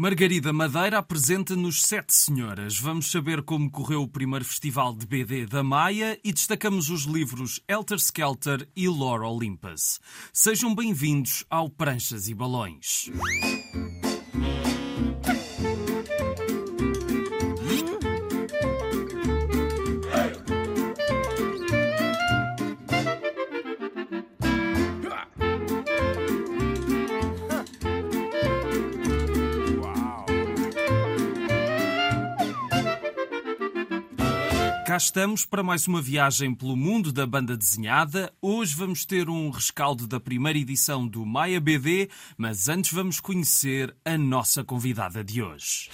Margarida Madeira apresenta-nos Sete Senhoras. Vamos saber como correu o primeiro festival de BD da Maia e destacamos os livros Elter Skelter e Lore Olympus. Sejam bem-vindos ao Pranchas e Balões. Estamos para mais uma viagem pelo mundo da banda desenhada. Hoje vamos ter um rescaldo da primeira edição do Maia BD, mas antes vamos conhecer a nossa convidada de hoje.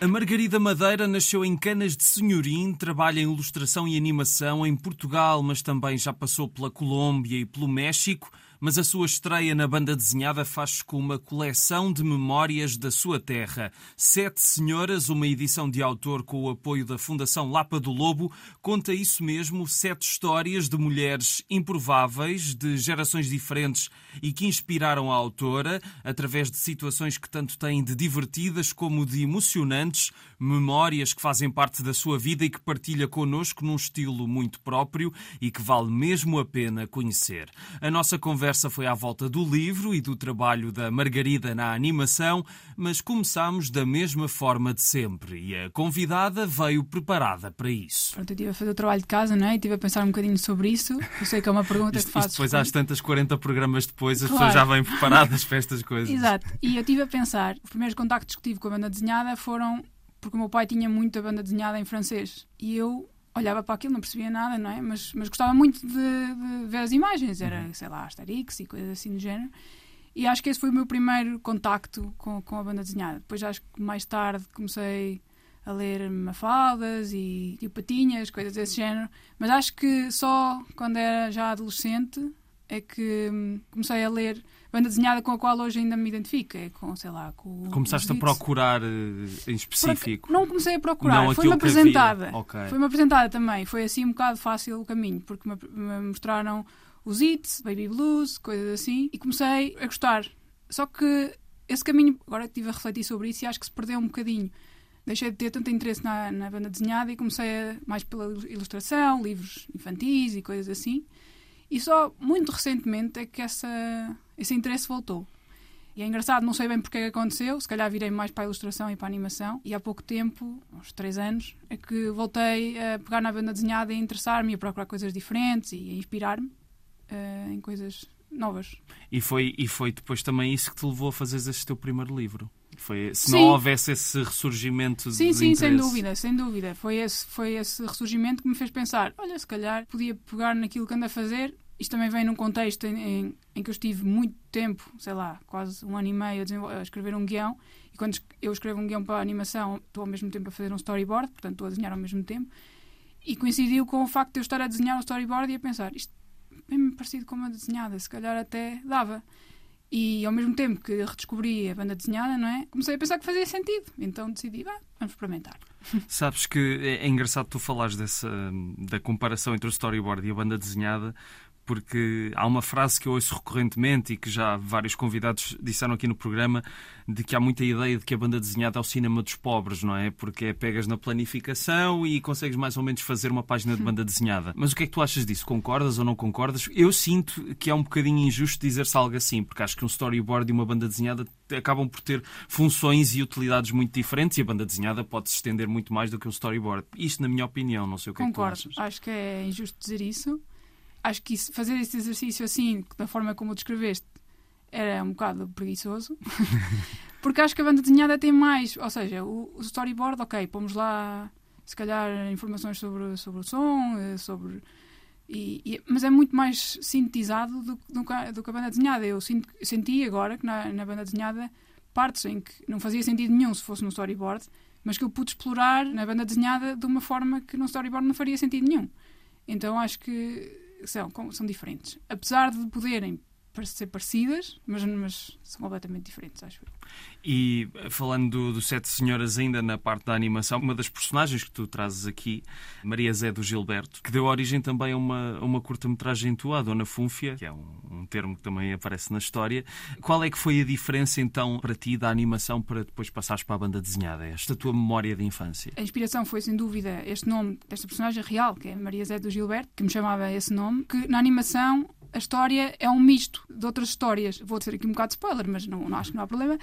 A Margarida Madeira nasceu em Canas de Senhorim, trabalha em ilustração e animação em Portugal, mas também já passou pela Colômbia e pelo México mas a sua estreia na banda desenhada faz com uma coleção de memórias da sua terra. Sete Senhoras, uma edição de autor com o apoio da Fundação Lapa do Lobo, conta isso mesmo, sete histórias de mulheres improváveis, de gerações diferentes e que inspiraram a autora, através de situações que tanto têm de divertidas como de emocionantes, memórias que fazem parte da sua vida e que partilha connosco num estilo muito próprio e que vale mesmo a pena conhecer. A nossa conversa conversa foi à volta do livro e do trabalho da Margarida na animação, mas começámos da mesma forma de sempre e a convidada veio preparada para isso. Pronto, eu estive a fazer o trabalho de casa, não é? E estive a pensar um bocadinho sobre isso. Eu sei que é uma pergunta isto, que faço. Depois, às tantas 40 programas depois, as claro. pessoas já vêm preparadas para estas coisas. Exato. E eu estive a pensar, os primeiros contactos que tive com a banda desenhada foram porque o meu pai tinha muita banda desenhada em francês. E eu olhava para aquilo, não percebia nada, não é? Mas, mas gostava muito de, de ver as imagens, era, uhum. sei lá, Asterix e coisas assim do género. E acho que esse foi o meu primeiro contacto com, com a banda desenhada. Depois acho que mais tarde comecei a ler Mafaldas e, e Patinhas, coisas desse género. Mas acho que só quando era já adolescente é que hum, comecei a ler banda desenhada com a qual hoje ainda me identifico. É com, sei lá, com. Começaste a procurar uh, em específico? não comecei a procurar, foi-me apresentada. Okay. Foi-me apresentada também. Foi assim um bocado fácil o caminho, porque me, me mostraram os hits, Baby Blues, coisas assim, e comecei a gostar. Só que esse caminho, agora estive a refletir sobre isso e acho que se perdeu um bocadinho. Deixei de ter tanto interesse na, na banda desenhada e comecei a, mais pela ilustração, livros infantis e coisas assim. E só muito recentemente é que essa, esse interesse voltou. E é engraçado, não sei bem porque é que aconteceu, se calhar virei mais para a ilustração e para a animação. E há pouco tempo, uns três anos, é que voltei a pegar na banda desenhada e interessar-me, a procurar coisas diferentes e a inspirar-me uh, em coisas novas. E foi, e foi depois também isso que te levou a fazer este teu primeiro livro? Foi, se sim. não houvesse esse ressurgimento sim, de Sim, sim, sem dúvida, sem dúvida. Foi esse, foi esse ressurgimento que me fez pensar, olha, se calhar podia pegar naquilo que ando a fazer. Isto também vem num contexto em, em, em que eu estive muito tempo, sei lá, quase um ano e meio a, a, escrever um guião. E quando eu escrevo um guião para a animação, estou ao mesmo tempo a fazer um storyboard, portanto estou a desenhar ao mesmo tempo. E coincidiu com o facto de eu estar a desenhar um storyboard e a pensar, isto é bem parecido com uma desenhada, se calhar até dava. E ao mesmo tempo que redescobri a banda desenhada, não é? Comecei a pensar que fazia sentido. Então decidi, vá, vamos experimentar. Sabes que é, é engraçado tu falares dessa, da comparação entre o storyboard e a banda desenhada, porque há uma frase que eu ouço recorrentemente e que já vários convidados disseram aqui no programa, de que há muita ideia de que a banda desenhada é o cinema dos pobres, não é? Porque é pegas na planificação e consegues mais ou menos fazer uma página de banda desenhada. Mas o que é que tu achas disso? Concordas ou não concordas? Eu sinto que é um bocadinho injusto dizer-se algo assim, porque acho que um storyboard e uma banda desenhada acabam por ter funções e utilidades muito diferentes e a banda desenhada pode se estender muito mais do que um storyboard. Isto, na minha opinião, não sei o que Concordo. é que tu achas. Acho que é injusto dizer isso acho que isso, fazer esse exercício assim, da forma como o descreveste, era um bocado preguiçoso. porque acho que a banda desenhada tem mais. Ou seja, o, o storyboard, ok, pomos lá se calhar informações sobre, sobre o som, eh, sobre. E, e, mas é muito mais sintetizado do, do, do que a banda desenhada. Eu sinto, senti agora que na, na banda desenhada partes em que não fazia sentido nenhum se fosse no storyboard, mas que eu pude explorar na banda desenhada de uma forma que no storyboard não faria sentido nenhum. Então acho que são, são diferentes. Apesar de poderem para ser parecidas, mas, mas são completamente diferentes, acho eu. E falando do, do, Sete Senhoras, ainda na parte da animação, uma das personagens que tu trazes aqui, Maria Zé do Gilberto, que deu origem também a uma, uma curta-metragem tua, a Dona Fúnfia, que é um, um, termo que também aparece na história. Qual é que foi a diferença então para ti da animação para depois passares para a banda desenhada? Esta tua memória de infância? A inspiração foi sem dúvida este nome desta personagem real, que é Maria Zé do Gilberto, que me chamava esse nome, que na animação a história é um misto de outras histórias. Vou dizer aqui um bocado de spoiler, mas não, não acho que não há problema.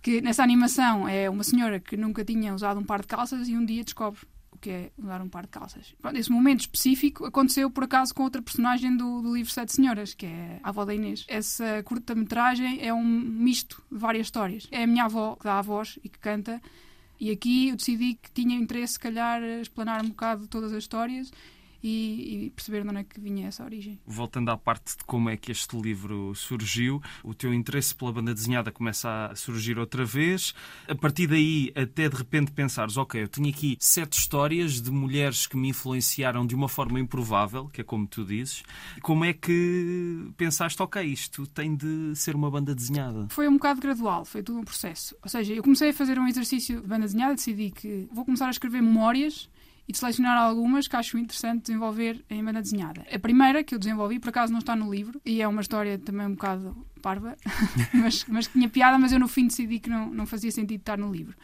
Que nessa animação é uma senhora que nunca tinha usado um par de calças e um dia descobre o que é usar um par de calças. Pronto, esse momento específico aconteceu por acaso com outra personagem do, do livro Sete Senhoras, que é a avó da Inês. Essa curta-metragem é um misto de várias histórias. É a minha avó que dá a voz e que canta. E aqui eu decidi que tinha interesse, se calhar, explanar um bocado todas as histórias e, e, perceber de onde é que vinha essa origem. Voltando à parte de como é que este livro surgiu, o teu interesse pela banda desenhada começa a surgir outra vez. A partir daí, até de repente pensares, ok, eu tenho aqui sete histórias de mulheres que me influenciaram de uma forma improvável, que é como tu dizes. Como é que pensaste, ok, isto tem de ser uma banda desenhada? Foi um bocado gradual, foi tudo um processo. Ou seja, eu comecei a fazer um exercício de banda desenhada, decidi que vou começar a escrever memórias e de selecionar algumas que acho interessante desenvolver em banda desenhada. A primeira que eu desenvolvi, por acaso não está no livro, e é uma história também um bocado parva, mas, mas tinha piada, mas eu no fim decidi que não, não fazia sentido estar no livro.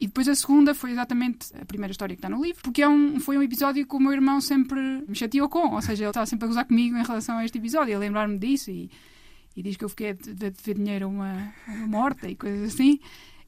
E depois a segunda foi exatamente a primeira história que está no livro, porque é um, foi um episódio que o meu irmão sempre me chateou com, ou seja, ele estava sempre a gozar comigo em relação a este episódio, a lembrar-me disso e, e diz que eu fiquei a dever dinheiro a uma, uma morta e coisas assim.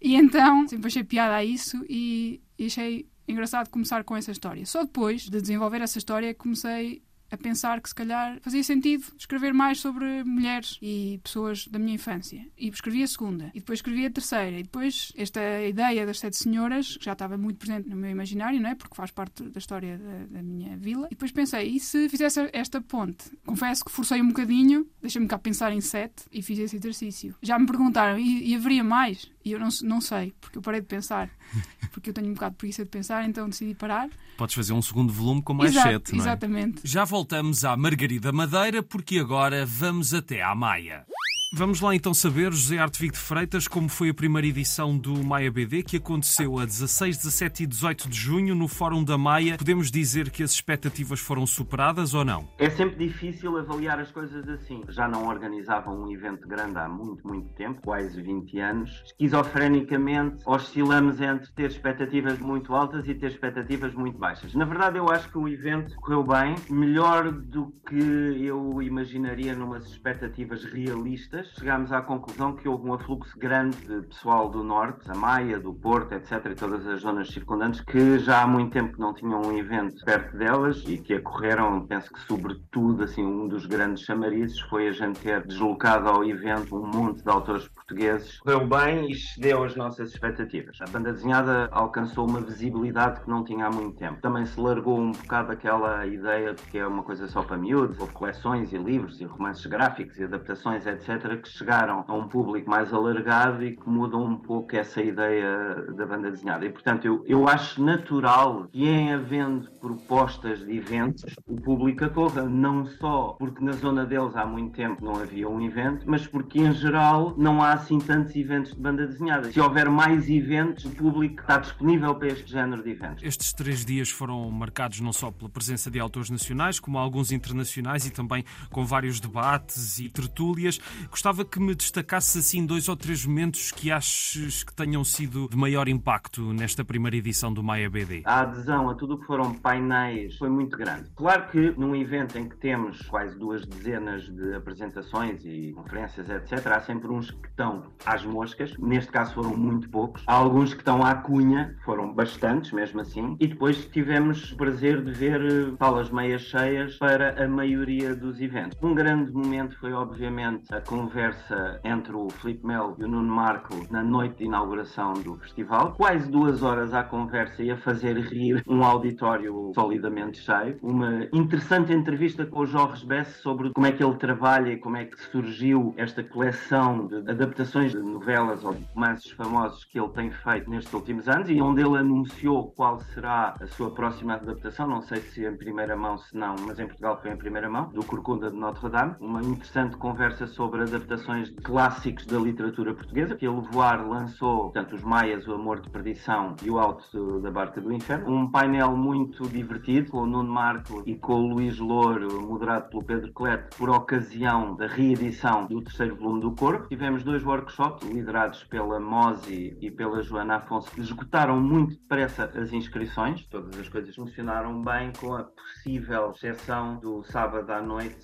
E então sempre achei piada a isso e, e achei engraçado começar com essa história. Só depois de desenvolver essa história comecei a pensar que se calhar fazia sentido escrever mais sobre mulheres e pessoas da minha infância. E escrevi a segunda, e depois escrevi a terceira, e depois esta ideia das sete senhoras, que já estava muito presente no meu imaginário, não é? Porque faz parte da história da, da minha vila. E depois pensei, e se fizesse esta ponte? Confesso que forcei um bocadinho, deixei-me cá pensar em sete e fiz esse exercício. Já me perguntaram, e, e haveria mais? E eu não, não sei, porque eu parei de pensar. Porque eu tenho um bocado de preguiça de pensar, então decidi parar. Podes fazer um segundo volume com mais Exato, sete, não é? Exatamente. Já voltamos à Margarida Madeira, porque agora vamos até à Maia. Vamos lá então saber, José Artevigo de Freitas, como foi a primeira edição do Maia BD, que aconteceu a 16, 17 e 18 de junho no Fórum da Maia. Podemos dizer que as expectativas foram superadas ou não? É sempre difícil avaliar as coisas assim. Já não organizavam um evento grande há muito, muito tempo, quase 20 anos. Esquizofrenicamente, oscilamos entre ter expectativas muito altas e ter expectativas muito baixas. Na verdade, eu acho que o evento correu bem, melhor do que eu imaginaria numas expectativas realistas chegámos à conclusão que houve um afluxo grande de pessoal do Norte, a Maia, do Porto, etc., e todas as zonas circundantes, que já há muito tempo não tinham um evento perto delas e que acorreram, penso que sobretudo, assim, um dos grandes chamarizes foi a gente ter deslocado ao evento um monte de autores portugueses. Correu bem e excedeu as nossas expectativas. A banda desenhada alcançou uma visibilidade que não tinha há muito tempo. Também se largou um bocado aquela ideia de que é uma coisa só para miúdos, houve coleções e livros e romances gráficos e adaptações, etc., que chegaram a um público mais alargado e que mudam um pouco essa ideia da banda desenhada. E, portanto, eu, eu acho natural que, em havendo propostas de eventos, o público acorra, não só porque na zona deles há muito tempo não havia um evento, mas porque, em geral, não há assim tantos eventos de banda desenhada. Se houver mais eventos, o público está disponível para este género de eventos. Estes três dias foram marcados não só pela presença de autores nacionais, como alguns internacionais e também com vários debates e tertúlias. Gostava que me destacasse assim dois ou três momentos que achas que tenham sido de maior impacto nesta primeira edição do Maia BD. A adesão a tudo o que foram painéis foi muito grande. Claro que num evento em que temos quase duas dezenas de apresentações e conferências, etc., há sempre uns que estão às moscas, neste caso foram muito poucos. Há alguns que estão à cunha, foram bastantes mesmo assim, e depois tivemos o prazer de ver eh, salas meias cheias para a maioria dos eventos. Um grande momento foi, obviamente, a conversa conversa entre o Felipe Melo e o Nuno Marco na noite de inauguração do festival. Quase duas horas à conversa e a fazer rir um auditório solidamente cheio. Uma interessante entrevista com o Jorge Bess sobre como é que ele trabalha e como é que surgiu esta coleção de adaptações de novelas ou de romances famosos que ele tem feito nestes últimos anos e onde ele anunciou qual será a sua próxima adaptação, não sei se em primeira mão, se não, mas em Portugal foi em primeira mão, do Corcunda de Notre Dame. Uma interessante conversa sobre adaptações de clássicos da literatura portuguesa, que ele voar lançou, portanto, Os Maias, O Amor de Perdição e O Alto da Barca do Inferno. Um painel muito divertido, com o Nuno Marco e com o Luís Louro, moderado pelo Pedro Clete, por ocasião da reedição do terceiro volume do Corpo. Tivemos dois workshops, liderados pela Mosi e pela Joana Afonso, que esgotaram muito depressa as inscrições. Todas as coisas funcionaram bem, com a possível exceção do sábado à noite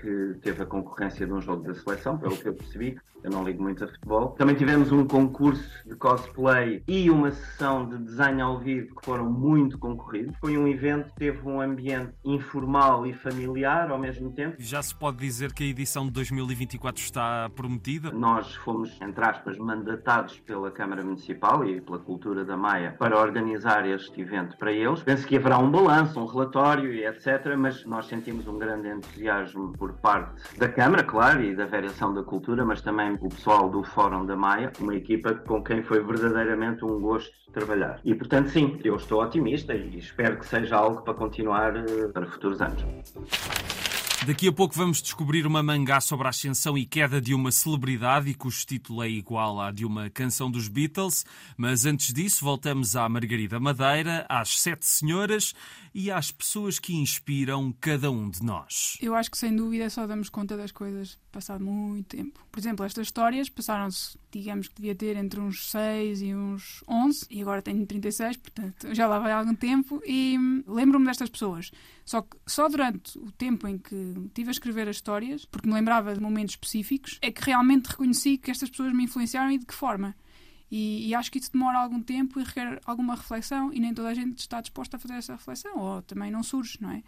que teve a concorrência de um jogo da seleção, pelo que eu percebi. Eu não ligo muito a futebol. Também tivemos um concurso de cosplay e uma sessão de desenho ao vivo que foram muito concorridos. Foi um evento que teve um ambiente informal e familiar ao mesmo tempo. Já se pode dizer que a edição de 2024 está prometida? Nós fomos, entre aspas, mandatados pela Câmara Municipal e pela Cultura da Maia para organizar este evento para eles. Penso que haverá um balanço, um relatório e etc. Mas nós sentimos um grande entusiasmo por parte da Câmara, claro, e da Variação da Cultura, mas também o pessoal do Fórum da Maia, uma equipa com quem foi verdadeiramente um gosto trabalhar. E portanto, sim, eu estou otimista e espero que seja algo para continuar eh, para futuros anos. Daqui a pouco vamos descobrir uma mangá sobre a ascensão e queda de uma celebridade e cujo título é igual à de uma canção dos Beatles. Mas antes disso, voltamos à Margarida Madeira, às Sete Senhoras e às pessoas que inspiram cada um de nós. Eu acho que sem dúvida só damos conta das coisas passado muito tempo. Por exemplo, estas histórias passaram-se, digamos que devia ter entre uns 6 e uns 11 e agora tenho 36, portanto já lá vai algum tempo e lembro-me destas pessoas. Só que só durante o tempo em que estive a escrever as histórias, porque me lembrava de momentos específicos, é que realmente reconheci que estas pessoas me influenciaram e de que forma. E, e, acho que isso demora algum tempo e requer alguma reflexão e nem toda a gente está disposta a fazer essa reflexão, ou também não surge, não é?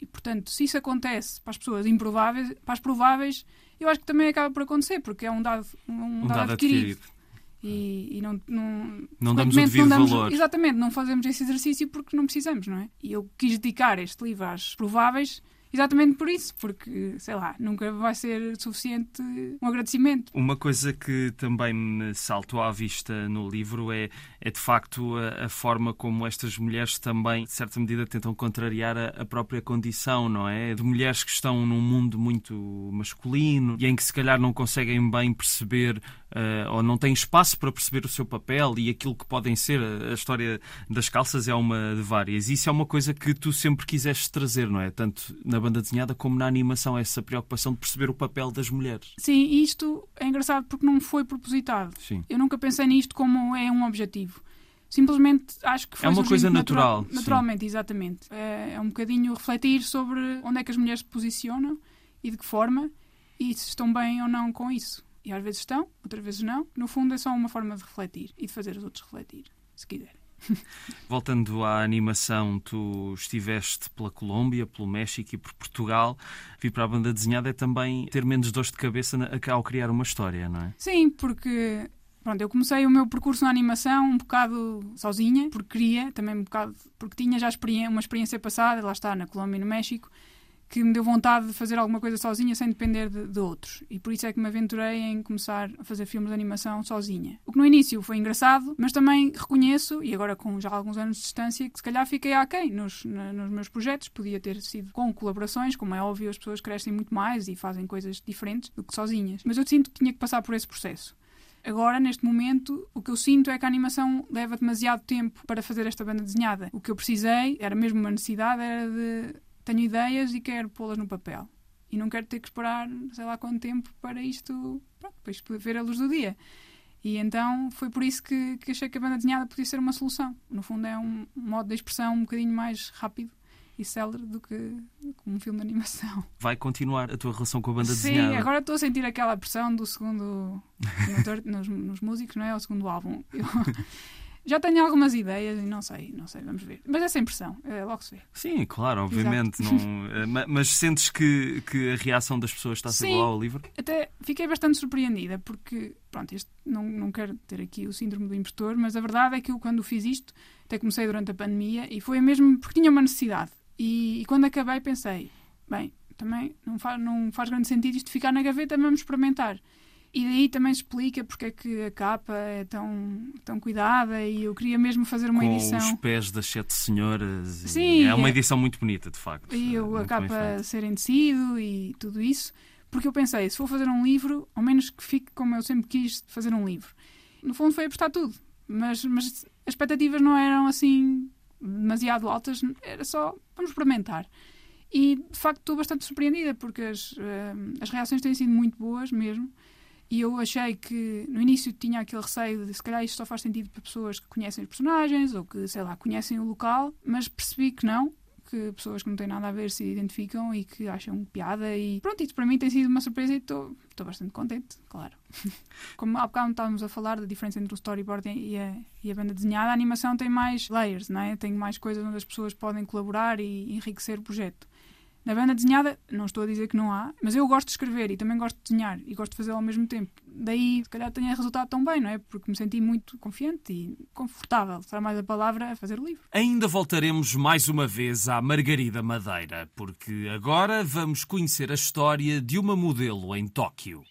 E portanto, se isso acontece para as pessoas improváveis, para as prováveis, eu acho que também acaba por acontecer, porque é um dado, um, um dado, dado adquirido. adquirido. E, e, não, não, não damos o devido damos, valor. Exatamente, não fazemos esse exercício porque não precisamos, não é? E eu quis dedicar este livro às prováveis Exatamente por isso, porque, sei lá, nunca vai ser suficiente um agradecimento. Uma coisa que também me saltou à vista no livro é, é de facto a, a forma como estas mulheres também, de certa medida, tentam contrariar a, a, própria condição, não é? De mulheres que estão num mundo muito masculino e em que se calhar não conseguem bem perceber uh, ou não têm espaço para perceber o seu papel e aquilo que podem ser. A história das calças é uma de várias. Isso é uma coisa que tu sempre quiseste trazer, não é? Tanto na banda desenhada como na animação, essa preocupação de perceber o papel das mulheres. Sim, isto é engraçado porque não foi propositado. Sim. Eu nunca pensei nisto como é um objetivo. Simplesmente acho que foi É uma coisa natural. natural naturalmente, sim. exatamente. É, é um bocadinho refletir sobre onde é que as mulheres se posicionam e de que forma e se estão bem ou não com isso. E às vezes estão, outras vezes não. No fundo, é só uma forma de refletir e de fazer os outros refletir, se quiserem. Voltando à animação, tu estiveste pela Colômbia, pelo México e por Portugal. Vir para a banda desenhada é também ter menos dores de cabeça ao criar uma história, não é? Sim, porque Pronto, eu comecei o meu percurso na animação um bocado sozinha, porque queria, também um bocado, porque tinha já uma experiência passada, lá está, na Colômbia e no México, que me deu vontade de fazer alguma coisa sozinha sem depender de, de, outros. E por isso é que me aventurei em começar a fazer filmes de animação sozinha. O que no início foi engraçado, mas também reconheço, e agora com já alguns anos de distância, que se calhar fiquei aquém nos, na, nos meus projetos. Podia ter sido com colaborações, como é óbvio, as pessoas crescem muito mais e fazem coisas diferentes do que sozinhas. Mas eu sinto que tinha que passar por esse processo. Agora, neste momento, o que eu sinto é que a animação leva demasiado tempo para fazer esta banda desenhada. O que eu precisei, era mesmo uma necessidade, era de tenho ideias e quero pô-las no papel. E não quero ter que esperar sei lá quanto tempo para isto, pronto, para isto ver a luz do dia. E então foi por isso que, que achei que a banda desenhada podia ser uma solução. No fundo, é um modo de expressão um bocadinho mais rápido e célere do que, do que um filme de animação. Vai continuar a tua relação com a banda Sim, desenhada? Sim, agora estou a sentir aquela pressão do segundo nos, nos, músicos, não é? O segundo álbum. Eu, Já tenho algumas ideias e não sei, não sei, vamos ver. Mas é sem pressão, é, logo se vê. Sim, claro, obviamente. Não, eh, mas sentes que, que a reação das pessoas está a ser igual ao livro? Até fiquei bastante surpreendida, porque, pronto, este, não, não quero ter aqui o síndrome do impostor, mas a verdade é que eu, quando fiz isto, até comecei durante a pandemia e foi mesmo porque tinha uma necessidade. E, e quando acabei, pensei, bem, também não faz, não faz grande sentido isto ficar na gaveta, vamos experimentar. E daí também explica porque é que a capa é tão, tão cuidada e eu queria mesmo fazer uma Com edição. os pés das sete senhoras. Sim. É uma edição muito bonita, de facto. E eu, a capa ser em tecido e tudo isso. Porque eu pensei, se vou fazer um livro, ao menos que fique como eu sempre quis fazer um livro. No fundo foi apostar tudo. Mas, mas as expectativas não eram assim demasiado altas, era só vamos experimentar. E de facto estou bastante surpreendida porque as, uh, as reações têm sido muito boas mesmo. E eu achei que no início tinha aquele receio de se calhar isto só faz sentido para pessoas que conhecem os personagens ou que, sei lá, conhecem o local, mas percebi que não, que pessoas que não têm nada a ver se identificam e que acham piada e pronto, isso para mim tem sido uma surpresa e estou bastante contente, claro. Como há bocado estávamos a falar da diferença entre o storyboard e a, e a banda desenhada, a animação tem mais layers, não é? tem mais coisas onde as pessoas podem colaborar e enriquecer o projeto. Na banda desenhada, não estou a dizer que não há, mas eu gosto de escrever e também gosto de desenhar e gosto de fazê-lo ao mesmo tempo. Daí, se calhar, tenha resultado tão bem, não é? Porque me senti muito confiante e confortável, será mais a palavra, a fazer o livro. Ainda voltaremos mais uma vez à Margarida Madeira, porque agora vamos conhecer a história de uma modelo em Tóquio.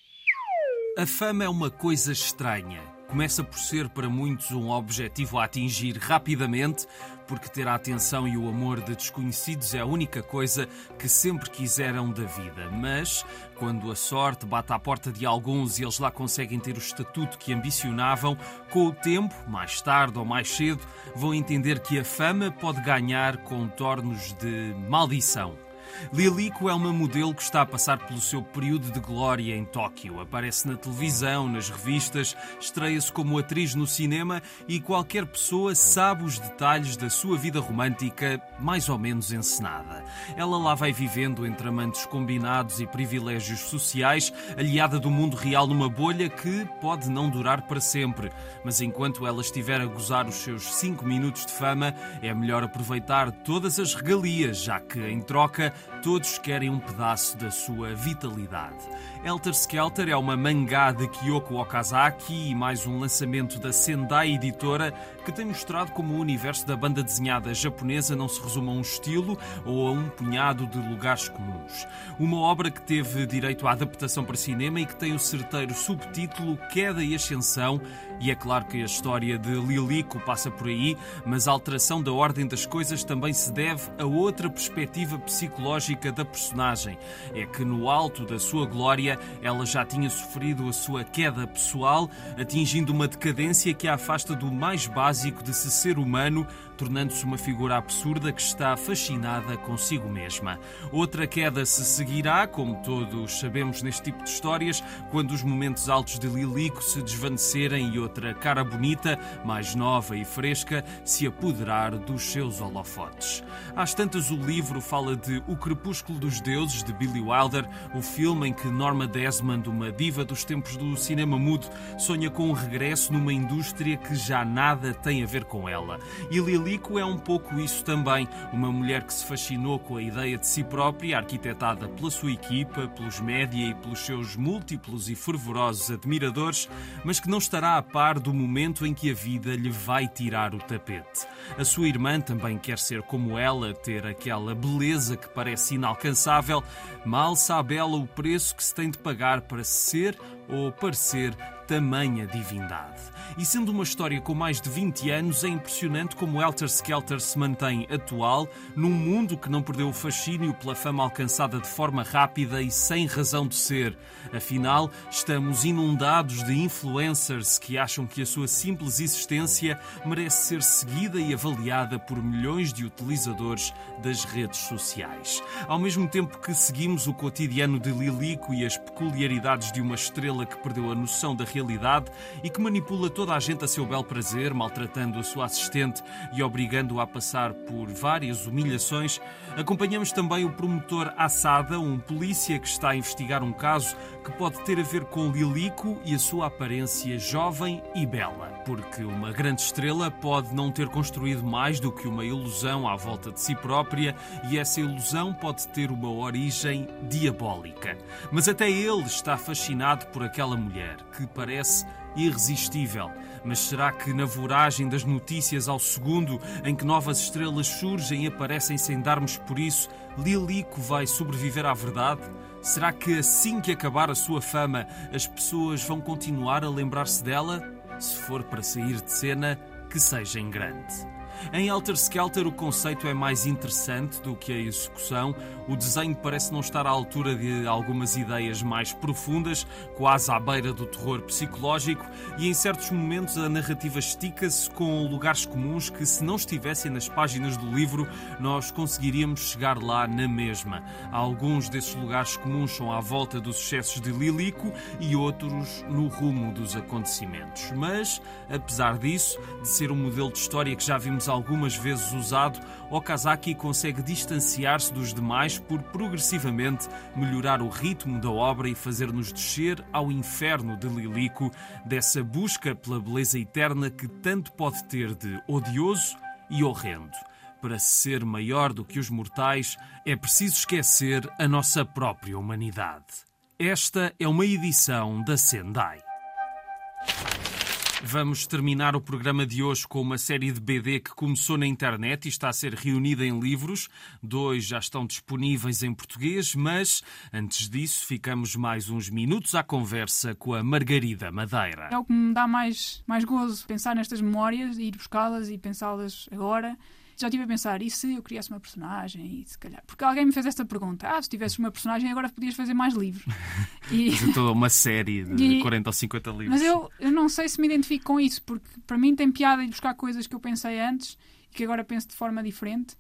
A fama é uma coisa estranha começa por ser para muitos um objetivo a atingir rapidamente, porque ter a atenção e o amor de desconhecidos é a única coisa que sempre quiseram da vida. Mas, quando a sorte bate à porta de alguns e eles lá conseguem ter o estatuto que ambicionavam, com o tempo, mais tarde ou mais cedo, vão entender que a fama pode ganhar contornos de maldição. Lilico é uma modelo que está a passar pelo seu período de glória em Tóquio. Aparece na televisão, nas revistas, estreia-se como atriz no cinema e qualquer pessoa sabe os detalhes da sua vida romântica, mais ou menos encenada. Ela lá vai vivendo entre amantes combinados e privilégios sociais, aliada do mundo real numa bolha que pode não durar para sempre. Mas enquanto ela estiver a gozar os seus cinco minutos de fama, é melhor aproveitar todas as regalias, já que, em troca, Todos querem um pedaço da sua vitalidade. Elter Skelter é uma mangá de Kyoko Okazaki e mais um lançamento da Sendai Editora que tem mostrado como o universo da banda desenhada japonesa não se resume a um estilo ou a um punhado de lugares comuns. Uma obra que teve direito à adaptação para cinema e que tem o certeiro subtítulo Queda e Ascensão, e é claro que a história de Lilico passa por aí, mas a alteração da ordem das coisas também se deve a outra perspectiva psicológica da personagem. É que no alto da sua glória ela já tinha sofrido a sua queda pessoal, atingindo uma decadência que a afasta do mais básico de se ser humano, tornando-se uma figura absurda que está fascinada consigo mesma. Outra queda se seguirá, como todos sabemos neste tipo de histórias, quando os momentos altos de Lilico se desvanecerem e outra cara bonita, mais nova e fresca, se apoderar dos seus holofotes. Às tantas, o livro fala de O Crepúsculo dos Deuses, de Billy Wilder, o filme em que Norma Desmond, uma diva dos tempos do cinema mudo, sonha com um regresso numa indústria que já nada tem a ver com ela. E Lilico Lico é um pouco isso também. Uma mulher que se fascinou com a ideia de si própria, arquitetada pela sua equipa, pelos média e pelos seus múltiplos e fervorosos admiradores, mas que não estará a par do momento em que a vida lhe vai tirar o tapete. A sua irmã também quer ser como ela, ter aquela beleza que parece inalcançável. Mal sabe ela o preço que se tem de pagar para ser ou parecer tamanha divindade. E sendo uma história com mais de 20 anos, é impressionante como Helter Skelter se mantém atual num mundo que não perdeu o fascínio pela fama alcançada de forma rápida e sem razão de ser. Afinal, estamos inundados de influencers que acham que a sua simples existência merece ser seguida e avaliada por milhões de utilizadores das redes sociais. Ao mesmo tempo que seguimos o cotidiano de Lilico e as peculiaridades de uma estrela estrela que perdeu a noção da realidade e que manipula toda a gente a seu bel prazer, maltratando a sua assistente e obrigando-a a passar por várias humilhações, acompanhamos também o promotor Assada, um polícia que está a investigar um caso que pode ter a ver com Lilico e a sua aparência jovem e bela. Porque uma grande estrela pode não ter construído mais do que uma ilusão à volta de si própria e essa ilusão pode ter uma origem diabólica. Mas até ele está fascinado por aquela mulher que parece irresistível. Mas será que na voragem das notícias ao segundo, em que novas estrelas surgem e aparecem sem darmos por isso, Lilico vai sobreviver à verdade? Será que assim que acabar a sua fama, as pessoas vão continuar a lembrar-se dela? Se for para sair de cena, que seja em grande. Em Alter Skelter, o conceito é mais interessante do que a execução. O desenho parece não estar à altura de algumas ideias mais profundas, quase à beira do terror psicológico, e em certos momentos a narrativa estica-se com lugares comuns que, se não estivessem nas páginas do livro, nós conseguiríamos chegar lá na mesma. Alguns desses lugares comuns são à volta dos excessos de Lilico e outros no rumo dos acontecimentos. Mas, apesar disso, de ser um modelo de história que já vimos algumas vezes usado, Okazaki consegue distanciar-se dos demais por progressivamente melhorar o ritmo da obra e fazer-nos descer ao inferno de Lilico, dessa busca pela beleza eterna que tanto pode ter de odioso e horrendo. Para ser maior do que os mortais, é preciso esquecer a nossa própria humanidade. Esta é uma edição da Sendai. Vamos terminar o programa de hoje com uma série de BD que começou na internet e está a ser reunida em livros. Dois já estão disponíveis em português, mas antes disso ficamos mais uns minutos à conversa com a Margarida Madeira. É o que me dá mais, mais gozo pensar nestas memórias, ir buscá-las e pensá-las agora já estive a pensar, e se eu criasse uma personagem? E se calhar. Porque alguém me fez esta pergunta: ah, se tivesses uma personagem, agora podias fazer mais livros. E... toda uma série de e... 40 ou 50 livros. Mas eu, eu não sei se me identifico com isso, porque para mim tem piada de buscar coisas que eu pensei antes e que agora penso de forma diferente.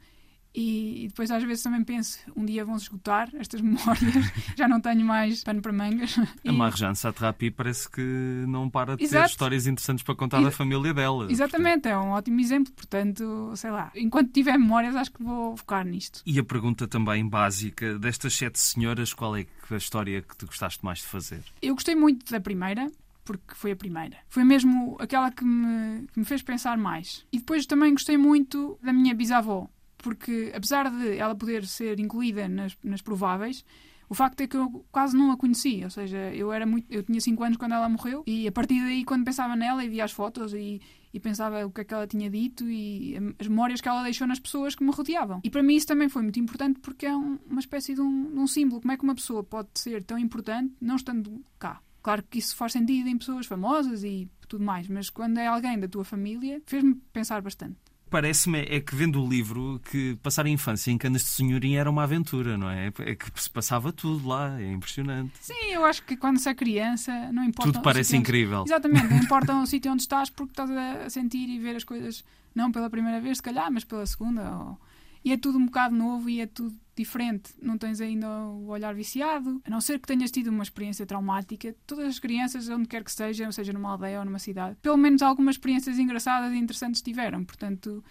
E, depois às vezes também penso, um dia vão-se esgotar estas memórias, já não tenho mais pano para mangas. A Marjane Satrapi parece que não para de Exato. ter histórias interessantes para contar da família dela. Exatamente, portanto. é um ótimo exemplo, portanto, sei lá, enquanto tiver memórias acho que vou focar nisto. E a pergunta também básica, destas sete senhoras, qual é a história que tu gostaste mais de fazer? Eu gostei muito da primeira, porque foi a primeira. Foi mesmo aquela que me, que me fez pensar mais. E depois também gostei muito da minha bisavó, porque apesar de ela poder ser incluída nas, nas prováveis, o facto é que eu quase não a conhecia, ou seja, eu era muito, eu tinha 5 anos quando ela morreu e a partir daí quando pensava nela e via as fotos e, e pensava o que é que ela tinha dito e as memórias que ela deixou nas pessoas que me rodeavam. E para mim isso também foi muito importante porque é um, uma espécie de um, de um símbolo. Como é que uma pessoa pode ser tão importante não estando cá? Claro que isso faz sentido em pessoas famosas e tudo mais, mas quando é alguém da tua família, fez-me pensar bastante parece-me é que vendo o livro que passar a infância em Canas de Senhorinha era uma aventura, não é? É que se passava tudo lá, é impressionante. Sim, eu acho que quando se é criança não importa. Tudo parece incrível. Onde... Exatamente, não importa o sítio onde estás porque estás a sentir e ver as coisas não pela primeira vez, se calhar, mas pela segunda. Ou... E é tudo um bocado novo e é tudo diferente, não tens ainda o olhar viciado, a não ser que tenhas tido uma experiência traumática. Todas as crianças, onde quer que seja, seja numa aldeia ou numa cidade, pelo menos algumas experiências engraçadas e interessantes tiveram. Portanto,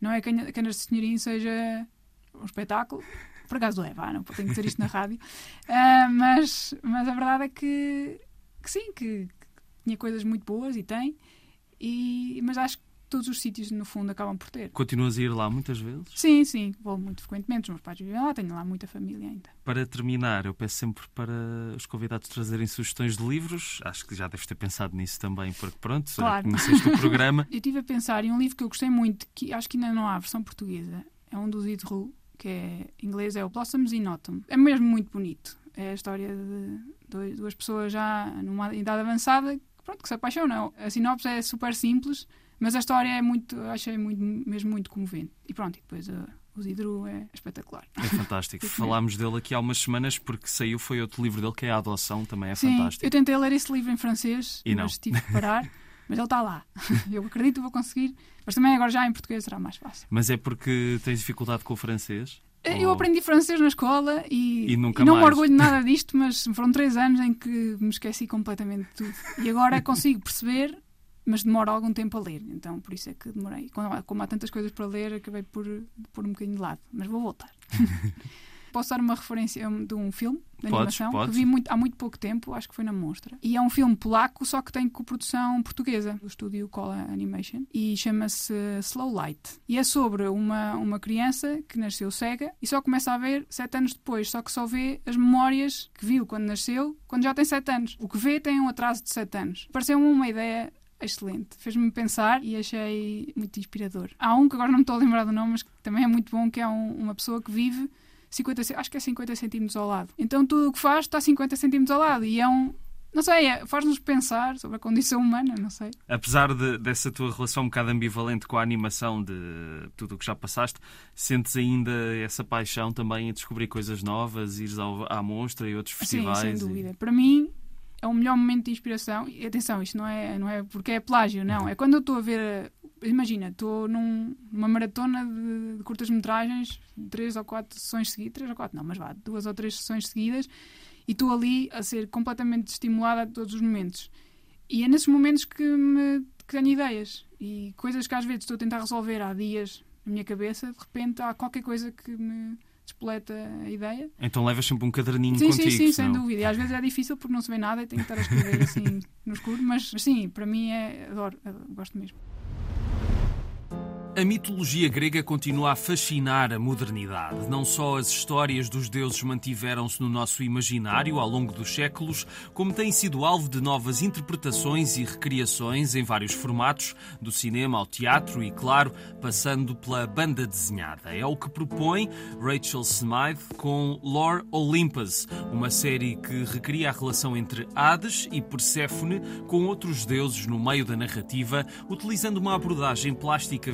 não é que Canas de seja um espetáculo. Por acaso é, vá, não tenho que dizer isto na rádio. Uh, mas, mas a verdade é que, que sim, que, que tinha coisas muito boas e tem. E, mas acho que todos os sítios, no fundo, acabam por ter. Continuas a ir lá muitas vezes? Sim, sim, vou muito frequentemente. Os meus pais vivem lá, tenho lá muita família ainda. Para terminar, eu peço sempre para os convidados trazerem sugestões de livros. Acho que já deves ter pensado nisso também, porque pronto, claro. conheceste o programa. eu estive a pensar em um livro que eu gostei muito, que acho que ainda não há a versão portuguesa. É um do Zidru, que é em inglês, é o Blossoms in Autumn. É mesmo muito bonito. É a história de duas pessoas já numa idade avançada pronto, que se apaixonam. A sinopse é super simples mas a história é muito, achei muito, mesmo muito comovente. E pronto, e depois uh, o Zidru é espetacular. É fantástico. Falámos dele aqui há umas semanas porque saiu, foi outro livro dele que é A Adoção, também é Sim, fantástico. Eu tentei ler esse livro em francês, e mas não. tive que parar. mas ele está lá. Eu acredito que vou conseguir. Mas também agora já em português será mais fácil. Mas é porque tens dificuldade com o francês? Eu Ou... aprendi francês na escola e, e, e não mais. me orgulho nada disto, mas foram três anos em que me esqueci completamente de tudo. E agora consigo perceber, mas demora algum tempo a ler. Então, por isso é que demorei. Como há tantas coisas para ler, acabei por pôr um bocadinho de lado. Mas vou voltar. Posso dar uma referência de um filme de podes, animação podes. que vi muito, há muito pouco tempo, acho que foi na Monstra. E é um filme polaco, só que tem coprodução portuguesa, do estúdio Cola Animation, e chama-se Slow Light. E é sobre uma, uma criança que nasceu cega e só começa a ver sete anos depois, só que só vê as memórias que viu quando nasceu, quando já tem sete anos. O que vê tem um atraso de sete anos. Pareceu-me uma ideia excelente. Fez-me pensar e achei muito inspirador. Há um que agora não me estou a lembrar do nome, mas que também é muito bom, que é um, uma pessoa que vive 50, acho que é 50 centímetros ao lado. Então tudo o que faz está 50 centímetros ao lado e é um, não sei, é, faz-nos pensar sobre a condição humana, não sei. Apesar de, dessa tua relação um bocado ambivalente com a animação de tudo o que já passaste, sentes ainda essa paixão também em descobrir coisas novas, ires ao, à Monstra e outros festivais? Sim, sem dúvida. E... Para mim é o melhor momento de inspiração. E atenção, isto não é, não é porque é plágio, não. É quando eu estou a ver imagina, estou num, numa maratona de, de curtas-metragens, três ou quatro sessões seguidas, três ou quatro, não, mas vá, duas ou três sessões seguidas, e estou ali a ser completamente estimulada a todos os momentos. E é nesses momentos que, me, que tenho ideias e coisas que às vezes estou a tentar resolver há dias na minha cabeça, de repente há qualquer coisa que me despoleta a ideia. Então levas sempre um caderninho sim, contigo? Sim, sim, sem dúvida. E às vezes é difícil porque não se vê nada e tenho que estar a escrever assim no escuro, mas sim, para mim é. adoro, adoro gosto mesmo. A mitologia grega continua a fascinar a modernidade. Não só as histórias dos deuses mantiveram-se no nosso imaginário ao longo dos séculos, como têm sido alvo de novas interpretações e recriações em vários formatos, do cinema ao teatro e, claro, passando pela banda desenhada. É o que propõe Rachel Smythe com Lore Olympus, uma série que recria a relação entre Hades e Perséfone com outros deuses no meio da narrativa, utilizando uma abordagem plástica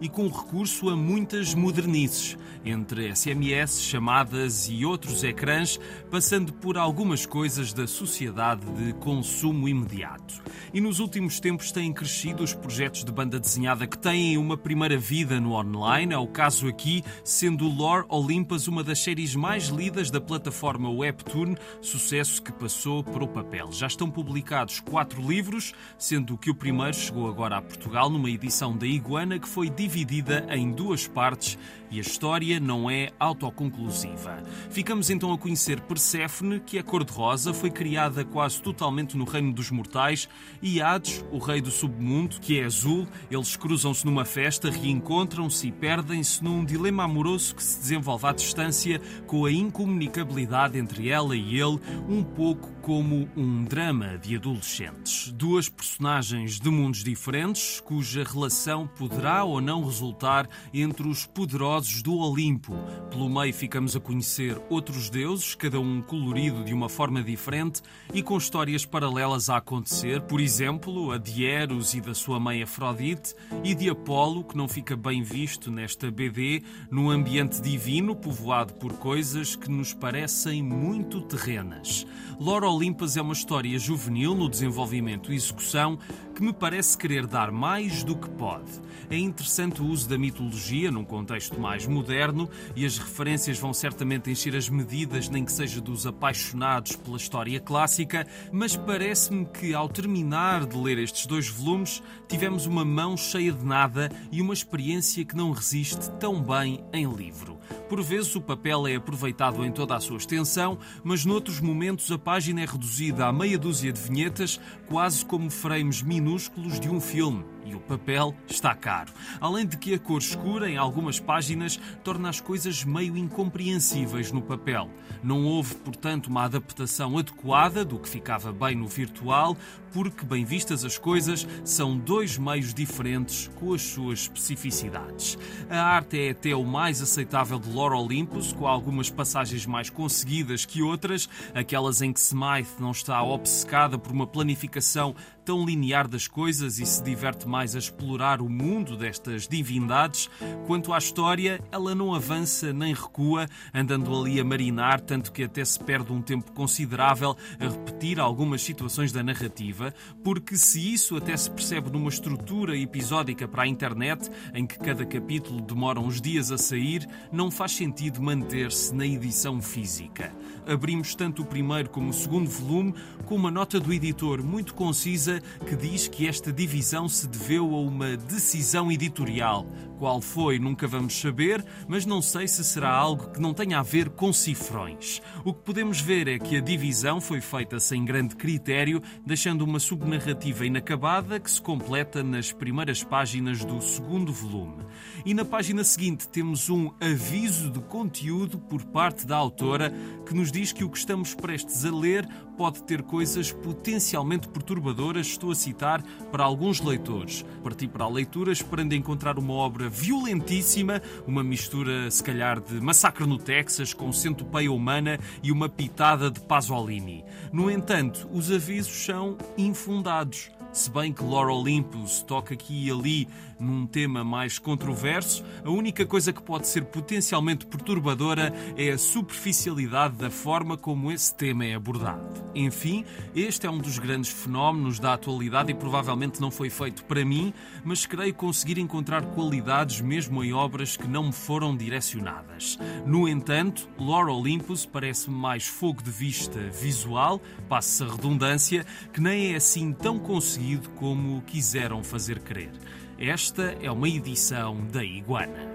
e com recurso a muitas modernices, entre SMS, chamadas e outros ecrãs, passando por algumas coisas da sociedade de consumo imediato. E nos últimos tempos têm crescido os projetos de banda desenhada que têm uma primeira vida no online, é o caso aqui, sendo Lore Olympus uma das séries mais lidas da plataforma Webtoon, sucesso que passou para o papel. Já estão publicados quatro livros, sendo que o primeiro chegou agora a Portugal numa edição da Iguana que foi dividida em duas partes e a história não é autoconclusiva. Ficamos então a conhecer Perséfone, que é cor-de-rosa, foi criada quase totalmente no reino dos mortais, e Hades, o rei do submundo, que é azul. Eles cruzam-se numa festa, reencontram-se e perdem-se num dilema amoroso que se desenvolve à distância com a incomunicabilidade entre ela e ele, um pouco como um drama de adolescentes. Duas personagens de mundos diferentes, cuja relação poderá ou não resultar entre os poderosos do Olimpo. Pelo meio ficamos a conhecer outros deuses, cada um colorido de uma forma diferente e com histórias paralelas a acontecer, por exemplo, a de Eros e da sua mãe Afrodite e de Apolo, que não fica bem visto nesta BD, num ambiente divino povoado por coisas que nos parecem muito terrenas. Lore Olympus é uma história juvenil no desenvolvimento e execução que me parece querer dar mais do que pode. É interessante o uso da mitologia num contexto mais moderno e as referências vão certamente encher as medidas, nem que seja dos apaixonados pela história clássica, mas parece-me que ao terminar de ler estes dois volumes tivemos uma mão cheia de nada e uma experiência que não resiste tão bem em livro. Por vezes o papel é aproveitado em toda a sua extensão, mas noutros momentos a página é reduzida a meia dúzia de vinhetas, quase como frames minúsculos de um filme e o papel está caro. Além de que a cor escura em algumas páginas torna as coisas meio incompreensíveis no papel. Não houve, portanto, uma adaptação adequada do que ficava bem no virtual, porque, bem vistas as coisas, são dois meios diferentes com as suas especificidades. A arte é até o mais aceitável de Lore Olympus, com algumas passagens mais conseguidas que outras, aquelas em que Smythe não está obcecada por uma planificação tão linear das coisas e se diverte mais a explorar o mundo destas divindades. Quanto à história, ela não avança nem recua, andando ali a marinar, tanto que até se perde um tempo considerável a repetir algumas situações da narrativa, porque se isso até se percebe numa estrutura episódica para a internet, em que cada capítulo demora uns dias a sair, não faz sentido manter-se na edição física. Abrimos tanto o primeiro como o segundo volume com uma nota do editor muito concisa que diz que esta divisão se deveu a uma decisão editorial. Qual foi, nunca vamos saber, mas não sei se será algo que não tenha a ver com cifrões. O que podemos ver é que a divisão foi feita sem grande critério, deixando uma subnarrativa inacabada que se completa nas primeiras páginas do segundo volume. E na página seguinte temos um aviso de conteúdo por parte da autora que nos diz que o que estamos prestes a ler pode ter coisas potencialmente perturbadoras, estou a citar, para alguns leitores. Parti para a leitura esperando encontrar uma obra violentíssima, uma mistura, se calhar, de Massacre no Texas com centopeia humana e uma pitada de Pasolini. No entanto, os avisos são infundados. Se bem que Laura Olympus toca aqui e ali num tema mais controverso, a única coisa que pode ser potencialmente perturbadora é a superficialidade da forma como esse tema é abordado. Enfim, este é um dos grandes fenómenos da atualidade e provavelmente não foi feito para mim, mas creio conseguir encontrar qualidades mesmo em obras que não me foram direcionadas. No entanto, Laura Olympus parece-me mais fogo de vista visual, passa a redundância, que nem é assim tão conseguido como quiseram fazer crer. Esta é uma edição da Iguana.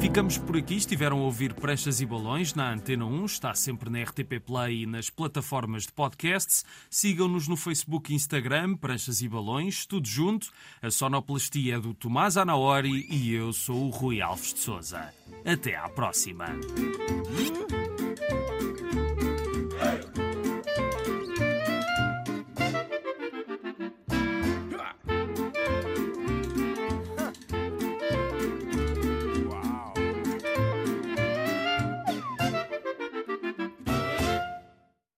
Ficamos por aqui. Estiveram a ouvir Pranchas e Balões na Antena 1. Está sempre na RTP Play e nas plataformas de podcasts. Sigam-nos no Facebook e Instagram, Pranchas e Balões, tudo junto. A sonoplastia é do Tomás Anaori e eu sou o Rui Alves de Souza. Até à próxima.